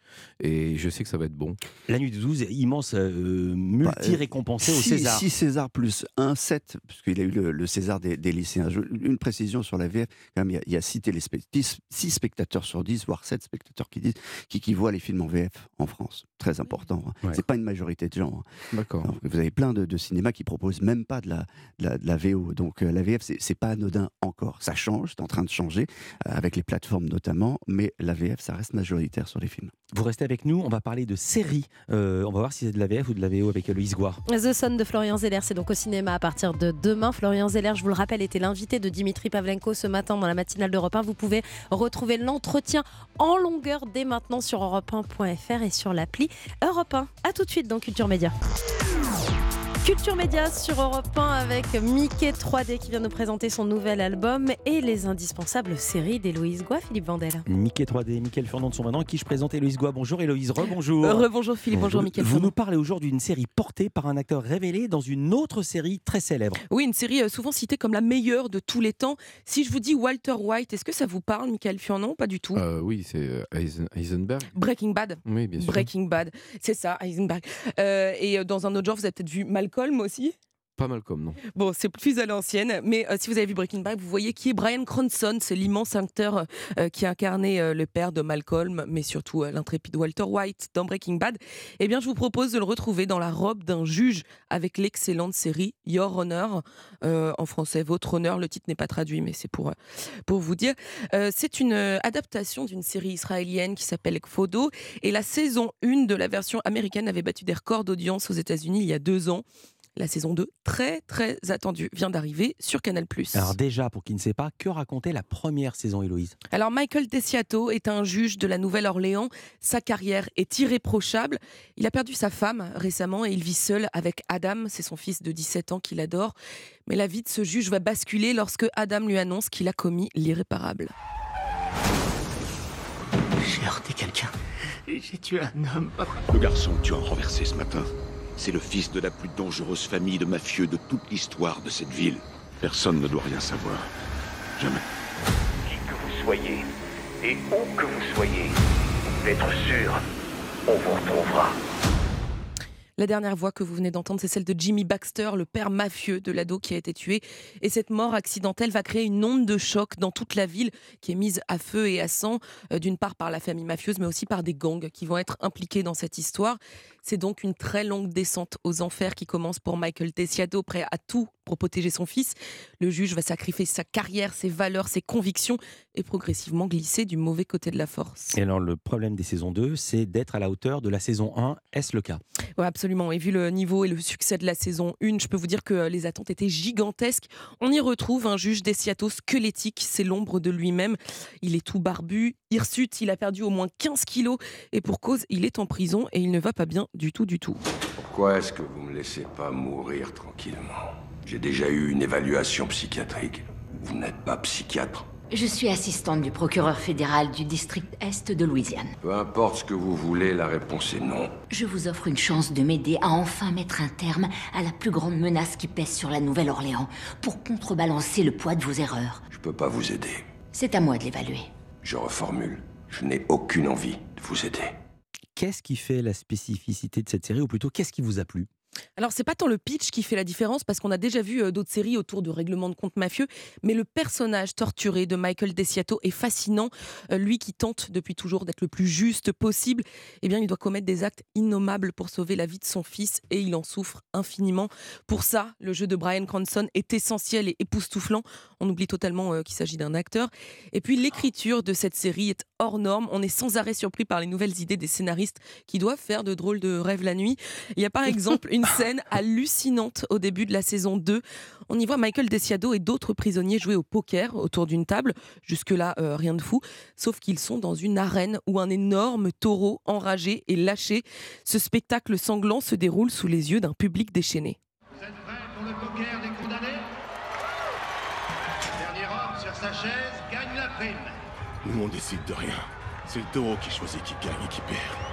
Speaker 1: et je sais que ça va être bon.
Speaker 3: La nuit du 12, immense, euh, multi-récompensé au
Speaker 4: Six-
Speaker 3: César.
Speaker 4: six César plus un 7, puisqu'il a eu le, le César des, des lycéens. Je- une précision sur la VF, quand même, il y a, il y a six, téléspect- dix- six spectateurs sur 10, voire 7 spectateurs qui, disent, qui, qui voient les films en VF en France. Très important. hein.
Speaker 1: Ouais.
Speaker 4: C'est pas une majorité de gens. hein.
Speaker 1: D'accord.
Speaker 4: Alors, Vous avez plein de, de cinémas qui proposent même pas de la, de la, de la VO. Donc euh, la VF, c'est c'est pas anodin encore. Ça change, c'est en train de changer, euh, avec les plateformes notamment, mais la VF, ça reste majoritaire sur les films.
Speaker 3: Vous restez avec nous, on va parler de séries. Euh, on va voir si c'est de la VF ou de la VO avec Loïs Gouard.
Speaker 5: The Son de Florian Zeller, c'est donc au cinéma à partir de demain. Florian Zeller, je vous le rappelle, était l'invité de Dimitri Pavlenko ce matin dans la matinale d'Europe 1. Vous pouvez retrouver l'entretien en longueur dès maintenant sur europe1.fr et sur l'appli Europe 1. A tout de suite dans Culture Média. Culture Média sur Europe 1 avec Mickey 3D qui vient nous présenter son nouvel album et les indispensables séries d'Héloïse Goua, Philippe Vandel.
Speaker 3: Mickey 3D, Mickaël Fernand de son maintenant, qui je présente Héloïse Goua. Bonjour Héloïse, rebonjour.
Speaker 9: Euh, rebonjour Philippe, bonjour Mickaël
Speaker 3: Vous
Speaker 9: Fernand.
Speaker 3: nous parlez aujourd'hui d'une série portée par un acteur révélé dans une autre série très célèbre.
Speaker 9: Oui, une série euh, souvent citée comme la meilleure de tous les temps. Si je vous dis Walter White, est-ce que ça vous parle, Michael Furnon Pas du tout.
Speaker 1: Euh, oui, c'est euh, Eisen- Heisenberg.
Speaker 9: Breaking Bad.
Speaker 1: Oui, bien sûr.
Speaker 9: Breaking Bad, c'est ça, Heisenberg. Euh, et euh, dans un autre genre, vous avez peut-être vu Malcolm aussi
Speaker 1: Pas Malcolm, non.
Speaker 9: Bon, c'est plus à l'ancienne, mais euh, si vous avez vu Breaking Bad, vous voyez qui est Brian Cranston, c'est l'immense acteur euh, qui a incarné euh, le père de Malcolm, mais surtout euh, l'intrépide Walter White dans Breaking Bad. Eh bien, je vous propose de le retrouver dans la robe d'un juge avec l'excellente série Your Honor, en français Votre Honneur. Le titre n'est pas traduit, mais c'est pour, pour vous dire. C'est une adaptation d'une série israélienne qui s'appelle Kfodo, et la saison 1 de la version américaine avait battu des records d'audience aux États-Unis il y a deux ans. La saison 2, très très attendue, vient d'arriver sur Canal+.
Speaker 3: Alors déjà, pour qui ne sait pas, que racontait la première saison, Héloïse?
Speaker 9: Alors Michael Desiato est un juge de la Nouvelle-Orléans. Sa carrière est irréprochable. Il a perdu sa femme récemment et il vit seul avec Adam, c'est son fils de 17 ans qu'il adore. Mais la vie de ce juge va basculer lorsque Adam lui annonce qu'il a commis l'irréparable.
Speaker 14: J'ai heurté quelqu'un. J'ai tué un homme.
Speaker 2: Le garçon que tu as renversé ce matin, c'est le fils de la plus dangereuse famille de mafieux de toute l'histoire de cette ville. Personne ne doit rien savoir. Jamais.
Speaker 14: Qui que vous soyez, et où que vous soyez, d'être sûr, on vous retrouvera.
Speaker 9: La dernière voix que vous venez d'entendre, c'est celle de Jimmy Baxter, le père mafieux de l'ado qui a été tué. Et cette mort accidentelle va créer une onde de choc dans toute la ville qui est mise à feu et à sang, euh, d'une part par la famille mafieuse, mais aussi par des gangs qui vont être impliqués dans cette histoire. C'est donc une très longue descente aux enfers qui commence pour Michael Tessiado, prêt à tout pour protéger son fils. Le juge va sacrifier sa carrière, ses valeurs, ses convictions et progressivement glisser du mauvais côté de la force.
Speaker 3: Et alors, le problème des saisons 2, c'est d'être à la hauteur de la saison 1. Est-ce le cas?
Speaker 9: Ouais, absolument. Et vu le niveau et le succès de la saison 1, je peux vous dire que euh, les attentes étaient gigantesques. On y retrouve un juge Desiato squelettique, c'est l'ombre de lui-même. Il est tout barbu, hirsute, il a perdu au moins 15 kilos et pour cause, il est en prison et il ne va pas bien du tout, du tout.
Speaker 2: Pourquoi est-ce que vous me laissez pas mourir tranquillement? J'ai déjà eu une évaluation psychiatrique. Vous n'êtes pas psychiatre.
Speaker 13: Je suis assistante du procureur fédéral du district Est de Louisiane.
Speaker 2: Peu importe ce que vous voulez, la réponse est non.
Speaker 13: Je vous offre une chance de m'aider à enfin mettre un terme à la plus grande menace qui pèse sur la Nouvelle-Orléans pour contrebalancer le poids de vos erreurs.
Speaker 2: Je peux pas vous aider.
Speaker 13: C'est à moi de l'évaluer.
Speaker 2: Je reformule. Je n'ai aucune envie de vous aider.
Speaker 3: Qu'est-ce qui fait la spécificité de cette série, ou plutôt qu'est-ce qui vous a plu?
Speaker 9: Alors, c'est pas tant le pitch qui fait la différence, parce qu'on a déjà vu euh, d'autres séries autour de règlements de comptes mafieux, mais le personnage torturé de Michael Desiato est fascinant. Euh, lui qui tente depuis toujours d'être le plus juste possible, eh bien, il doit commettre des actes innommables pour sauver la vie de son fils, et il en souffre infiniment. Pour ça, le jeu de Brian Cranston est essentiel et époustouflant. On oublie totalement euh, qu'il s'agit d'un acteur. Et puis, l'écriture de cette série est hors norme. On est sans arrêt surpris par les nouvelles idées des scénaristes qui doivent faire de drôles de rêves la nuit. Il y a par exemple une scène hallucinante au début de la saison 2. On y voit Michael Desiado et d'autres prisonniers jouer au poker autour d'une table. Jusque-là, euh, rien de fou. Sauf qu'ils sont dans une arène où un énorme taureau enragé est lâché. Ce spectacle sanglant se déroule sous les yeux d'un public déchaîné.
Speaker 17: Vous êtes prêts pour le poker des condamnés? Dernier homme sur sa chaise gagne la prime.
Speaker 2: Nous, on décide de rien. C'est le taureau qui choisit qui gagne et qui perd.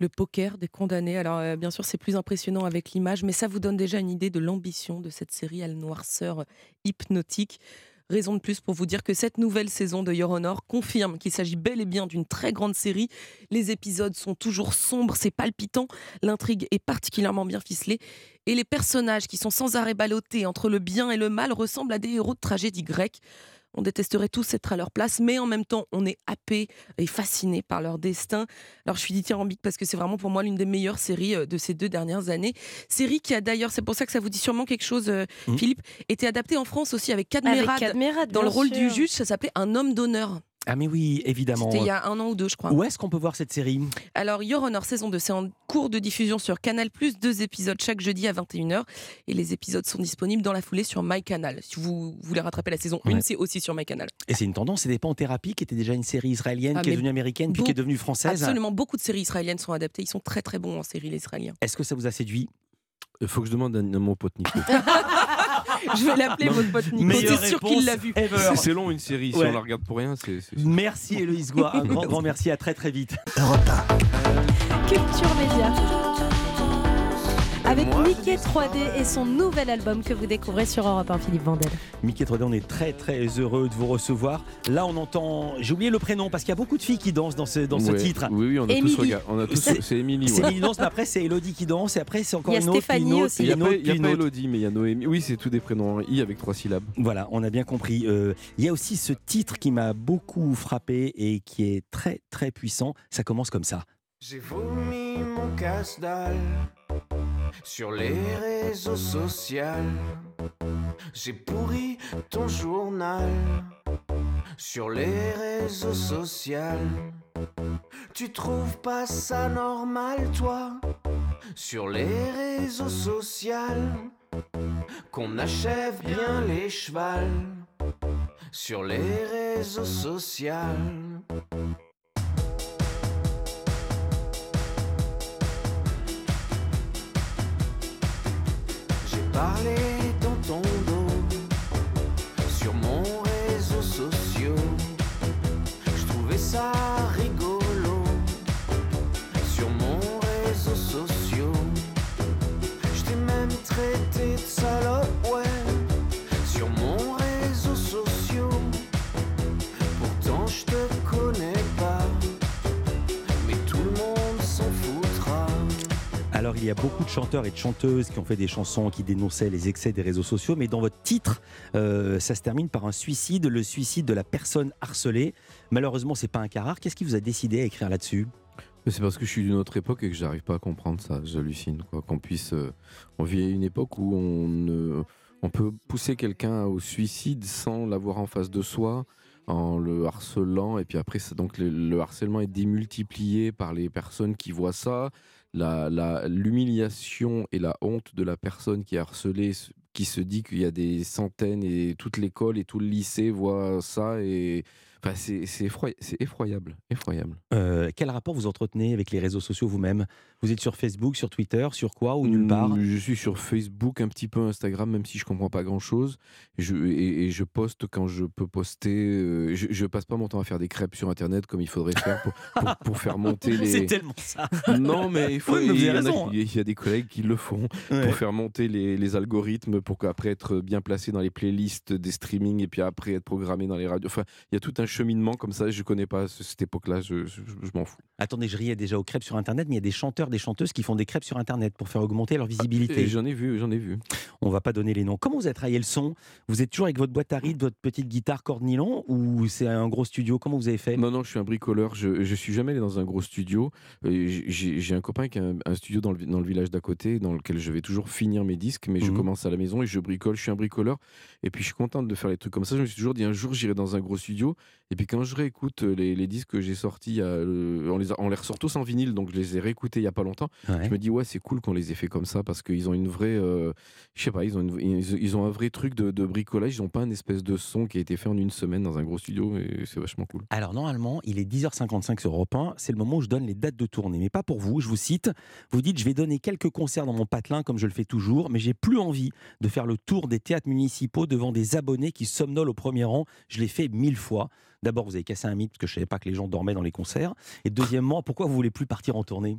Speaker 9: Le poker des condamnés. Alors, euh, bien sûr, c'est plus impressionnant avec l'image, mais ça vous donne déjà une idée de l'ambition de cette série à la noirceur hypnotique. Raison de plus pour vous dire que cette nouvelle saison de Your Honor confirme qu'il s'agit bel et bien d'une très grande série. Les épisodes sont toujours sombres, c'est palpitant, l'intrigue est particulièrement bien ficelée et les personnages qui sont sans arrêt ballottés entre le bien et le mal ressemblent à des héros de tragédie grecque. On détesterait tous être à leur place, mais en même temps, on est happé et fasciné par leur destin. Alors, je suis dithyrambique parce que c'est vraiment pour moi l'une des meilleures séries euh, de ces deux dernières années. Série qui a d'ailleurs, c'est pour ça que ça vous dit sûrement quelque chose, euh, Philippe, été adaptée en France aussi avec Cadmerade, dans le rôle du juge. Ça s'appelait Un homme d'honneur.
Speaker 3: Ah mais oui, évidemment.
Speaker 9: C'était il y a un an ou deux, je crois.
Speaker 3: Où est-ce qu'on peut voir cette série?
Speaker 9: Alors, Your Honor saison 2, c'est en cours de diffusion sur Canal+, deux épisodes chaque jeudi à 21h. Et les épisodes sont disponibles dans la foulée sur MyCanal. Si vous voulez rattraper la saison 1,
Speaker 3: Ouais.
Speaker 9: c'est aussi sur MyCanal.
Speaker 3: Et c'est une tendance, c'était pas en thérapie, qui était déjà une série israélienne,
Speaker 9: Ah,
Speaker 3: qui est devenue américaine, puis qui est devenue française.
Speaker 9: Absolument, beaucoup de séries israéliennes sont adaptées. Ils sont très très bons en série, les Israéliens.
Speaker 3: Est-ce que ça vous a séduit?
Speaker 1: Il faut que je demande à, à mon pote Nico.
Speaker 9: Je vais l'appeler votre pote Nico. C'est sûr qu'il l'a vu.
Speaker 1: C'est- long une série, si on la regarde pour rien, c'est. c'est-
Speaker 3: Merci Héloïse Goua, un grand grand merci, à très très vite.
Speaker 5: Culture Média. Avec Mickey 3D et son nouvel album que vous découvrez sur Europe 1, Philippe Vandel.
Speaker 3: Mickey 3D, on est très très heureux de vous recevoir. Là, on entend. J'ai oublié le prénom parce qu'il y a beaucoup de filles qui dansent dans ce, dans ce
Speaker 1: Ouais.
Speaker 3: titre.
Speaker 1: Oui, oui, on a
Speaker 3: Émilie.
Speaker 1: tous regardé. On a tous-
Speaker 3: C'est-
Speaker 1: C'est Émilie.
Speaker 3: C'est
Speaker 1: ouais.
Speaker 3: Émilie Danse, mais après c'est Elodie qui danse, et après c'est encore
Speaker 5: Il y a
Speaker 3: une autre,
Speaker 5: Stéphanie aussi.
Speaker 1: Il n'y a pas,
Speaker 3: autre,
Speaker 1: il y a pas. Elodie, mais il y a Noémie. Oui, c'est tous des prénoms I avec trois syllabes.
Speaker 3: Voilà, on a bien compris. Euh, Il y a aussi ce titre qui m'a beaucoup frappé et qui est très très puissant. Ça commence comme ça.
Speaker 12: J'ai vomi mon casse-dalle sur les réseaux sociaux. J'ai pourri ton journal sur les réseaux sociaux. Tu trouves pas ça normal, toi, sur les réseaux sociaux, qu'on achève bien les chevals sur les réseaux sociaux. J'ai
Speaker 3: y a beaucoup de chanteurs et de chanteuses qui ont fait des chansons qui dénonçaient les excès des réseaux sociaux, mais dans votre titre, euh, ça se termine par un suicide, le suicide de la personne harcelée. Malheureusement, c'est pas un cas rare. Qu'est-ce qui vous a décidé à écrire là-dessus?
Speaker 1: C'est parce que je suis d'une autre époque et que j'arrive pas à comprendre ça. J'hallucine. quoi. Qu'on puisse. euh, on vit à une époque où on, peut pousser quelqu'un au suicide sans l'avoir en face de soi, en le harcelant. Et puis après, donc le harcèlement est démultiplié par les personnes qui voient ça. La- la- L'humiliation et la honte de la personne qui est harcelée, qui se dit qu'il y a des centaines et toute l'école et tout le lycée voient ça. Et. Enfin, c'est c'est effroy- c'est effroyable, effroyable.
Speaker 3: Euh, Quel rapport vous entretenez avec les réseaux sociaux vous-même? Vous êtes sur Facebook, sur Twitter, sur quoi ou nulle part?
Speaker 1: Je suis sur Facebook, un petit peu Instagram, même si je comprends pas grand chose. Je, et, et je poste quand je peux poster. euh, je, je passe pas mon temps à faire des crêpes sur Internet comme il faudrait faire pour, pour, pour faire monter les.
Speaker 3: C'est tellement ça.
Speaker 1: Non, mais il faut.
Speaker 3: Oui, mais vous
Speaker 1: il, y a qui- il y a des collègues qui le font
Speaker 3: Ouais.
Speaker 1: pour faire monter les, les algorithmes pour qu'après être bien placé dans les playlists des streamings et puis après être programmé dans les radios. Enfin, il y a tout un cheminement comme ça. Je connais pas ce- cette époque-là. Je, je- je m'en fous.
Speaker 3: Attendez, je riais déjà aux crêpes sur Internet, mais il y a des chanteurs, des chanteuses qui font des crêpes sur Internet pour faire augmenter leur visibilité.
Speaker 1: Ah, Et J'en ai vu, j'en ai vu.
Speaker 3: On va pas donner les noms. Comment vous avez travaillé le son? Vous êtes toujours avec votre boîte à rythme, votre petite guitare corde nylon ou c'est un gros studio? Comment vous avez fait?
Speaker 1: Non, non, je suis un bricoleur. Je, je suis jamais allé dans un gros studio. Euh, J'ai un copain qui a un, un studio dans le, dans le village d'à côté, dans lequel je vais toujours finir mes disques, mais je
Speaker 3: Mhm.
Speaker 1: commence à la maison et je bricole. Je suis un bricoleur. Et puis je suis content de faire les trucs comme ça. Je me suis toujours dit un jour j'irai dans un gros studio. Et puis quand je réécoute euh, les, les disques que j'ai sortis, euh, on, les a- on les ressort tous en vinyle, donc je les ai réécoutés il y a pas longtemps.
Speaker 3: Ouais.
Speaker 1: Je me dis ouais, c'est cool qu'on les ait fait comme ça parce qu'ils ont une vraie, euh, je sais pas, ils ont, une- ils, ils ont un vrai truc de, de bricolage. Ils n'ont pas un espèce de son qui a été fait en une semaine dans un gros studio et c'est vachement cool.
Speaker 3: Alors normalement, il est 10h55 sur Europe 1, c'est le moment où je donne les dates de tournée, mais pas pour vous, je vous cite, vous dites je vais donner quelques concerts dans mon patelin comme je le fais toujours, mais j'ai plus envie de faire le tour des théâtres municipaux devant des abonnés qui somnolent au premier rang, je l'ai fait mille fois. D'abord, vous avez cassé un mythe parce que je savais pas que les gens dormaient dans les concerts. Et deuxièmement, pourquoi vous voulez plus partir en tournée?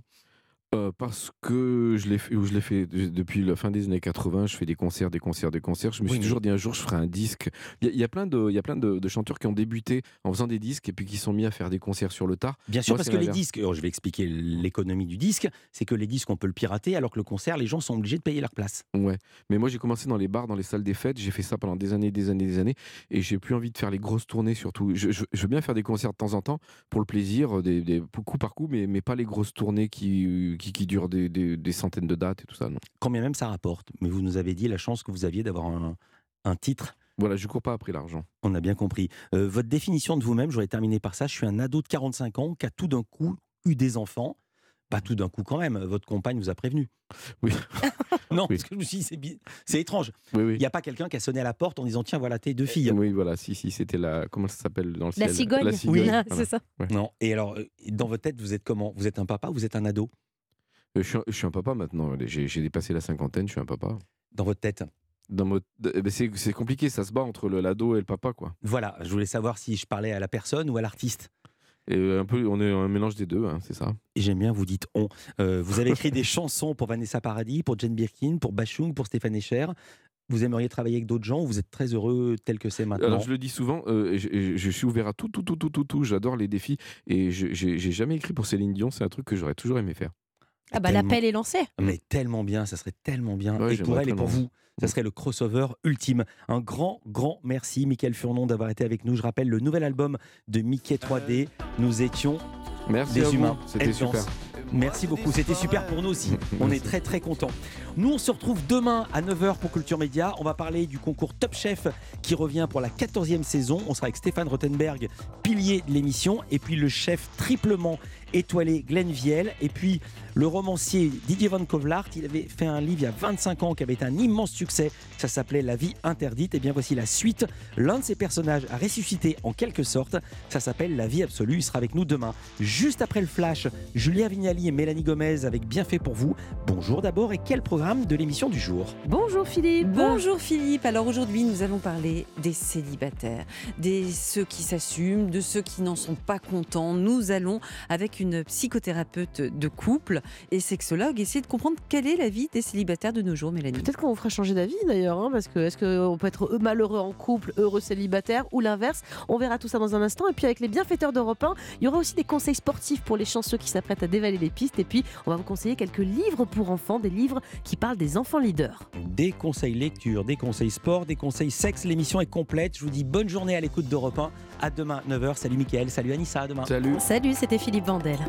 Speaker 1: Euh, parce que je l'ai fait, je l'ai fait de- depuis la fin des années 80. Je fais des concerts, des concerts, des concerts. Je me
Speaker 3: Oui,
Speaker 1: suis toujours dit un jour je ferai un disque. Il y, a- il y a plein de, il y a plein de, de chanteurs qui ont débuté en faisant des disques et puis qui sont mis à faire des concerts sur le tard.
Speaker 3: Bien sûr, parce que les disques, alors je vais expliquer l'économie du disque, c'est que les disques on peut le pirater alors que le concert, les gens sont obligés de payer leur place.
Speaker 1: Ouais, mais moi j'ai commencé dans les bars, dans les salles des fêtes. J'ai fait ça pendant des années, des années, des années, et j'ai plus envie de faire les grosses tournées surtout. Je, je- je veux bien faire des concerts de temps en temps pour le plaisir, des, des coup par coup, mais, mais pas les grosses tournées qui, qui, qui durent des, des- des centaines de dates et tout ça. Non.
Speaker 3: Combien même ça rapporte. Mais vous nous avez dit la chance que vous aviez d'avoir un, un titre.
Speaker 1: Voilà, je cours pas après l'argent.
Speaker 3: On a bien compris. Euh, votre définition de vous-même, j'aurais terminé par ça. Je suis un ado de 45 ans qui a tout d'un coup eu des enfants. Pas tout d'un coup quand même. Votre compagne vous a prévenu.
Speaker 1: Oui.
Speaker 3: non, parce que je me suis dit, c'est bi- c'est étrange.
Speaker 1: Oui, oui.
Speaker 3: Il n'y a pas quelqu'un qui a sonné à la porte en disant tiens, voilà tes deux filles.
Speaker 1: Oui, voilà, si, si, c'était la. Comment ça s'appelle dans le
Speaker 5: La
Speaker 1: ciel?
Speaker 5: cigogne.
Speaker 1: La cigogne.
Speaker 5: Oui,
Speaker 1: voilà.
Speaker 5: c'est ça.
Speaker 1: Ouais.
Speaker 3: Non. Et alors, euh, dans votre tête, vous êtes comment? Vous êtes un papa ou vous êtes un ado?
Speaker 1: Euh, Je suis, un, je suis un papa maintenant. J'ai j'ai dépassé la cinquantaine, je suis un papa.
Speaker 3: Dans votre tête
Speaker 1: Dans mo- eh ben, c'est c'est compliqué, ça se bat entre le l'ado et le papa, quoi.
Speaker 3: Voilà, je voulais savoir si je parlais à la personne ou à l'artiste.
Speaker 1: Et euh, un peu, on est un mélange des deux, hein, c'est ça.
Speaker 3: Et j'aime bien, vous dites on. Euh, vous avez écrit des chansons pour Vanessa Paradis, pour Jane Birkin, pour Bachung, pour Stéphane Echer. Vous aimeriez travailler avec d'autres gens ou vous êtes très heureux tel que c'est maintenant?
Speaker 1: Alors je le dis souvent, euh, je, je suis ouvert à tout, tout, tout, tout, tout, tout. J'adore les défis et je- j'ai j'ai jamais écrit pour Céline Dion. C'est un truc que j'aurais toujours aimé faire.
Speaker 5: Ah bah l'appel est lancé.
Speaker 3: Mais tellement bien, ça serait tellement bien.
Speaker 1: Ouais,
Speaker 3: et pour elle et pour vous, ça serait le crossover ultime. Un grand, grand merci, Michael Furnon, d'avoir été avec nous. Je rappelle le nouvel album de Mickey 3D. Nous étions
Speaker 1: Merci
Speaker 3: des humains.
Speaker 1: C'était super.
Speaker 3: danse. Merci beaucoup, c'était super pour nous aussi. On est très très contents. Nous, on se retrouve demain à 9h pour Culture Média. On va parler du concours Top Chef qui revient pour la 14e saison. On sera avec Stéphane Rothenberg, pilier de l'émission, et puis le chef triplement étoilé Glenn Viel, et puis le romancier Didier Van Kovlart. Il avait fait un livre il y a 25 ans qui avait été un immense succès. Ça s'appelait La vie interdite. Et bien voici la suite. L'un de ces personnages a ressuscité en quelque sorte. Ça s'appelle La vie absolue. Il sera avec nous demain. Juste après le flash, Julien Vignali et Mélanie Gomez avec Bien fait pour vous. Bonjour d'abord et quel programme de l'émission du jour?
Speaker 18: Bonjour Philippe. Bonjour Philippe. Alors aujourd'hui, nous allons parler des célibataires, des ceux qui s'assument, de ceux qui n'en sont pas contents. Nous allons, avec une psychothérapeute de couple et sexologue, essayer de comprendre quelle est la vie des célibataires de nos jours, Mélanie.
Speaker 19: Peut-être qu'on vous fera changer d'avis d'ailleurs, hein, parce que est-ce qu'on peut être malheureux en couple, heureux célibataire ou l'inverse? On verra tout ça dans un instant. Et puis avec les bienfaiteurs d'Europe 1, il y aura aussi des conseils sportifs pour les chanceux qui s'apprêtent à dévaler les pistes. Et puis on va vous conseiller quelques livres pour enfants, des livres qui parlent des enfants leaders.
Speaker 3: Des conseils lecture, des conseils sport, des conseils sexe. L'émission est complète. Je vous dis bonne journée à l'écoute d'Europe 1. À demain 9h. Salut Mickaël, salut Anissa, à demain.
Speaker 1: Salut.
Speaker 5: Salut, c'était Philippe Vandel.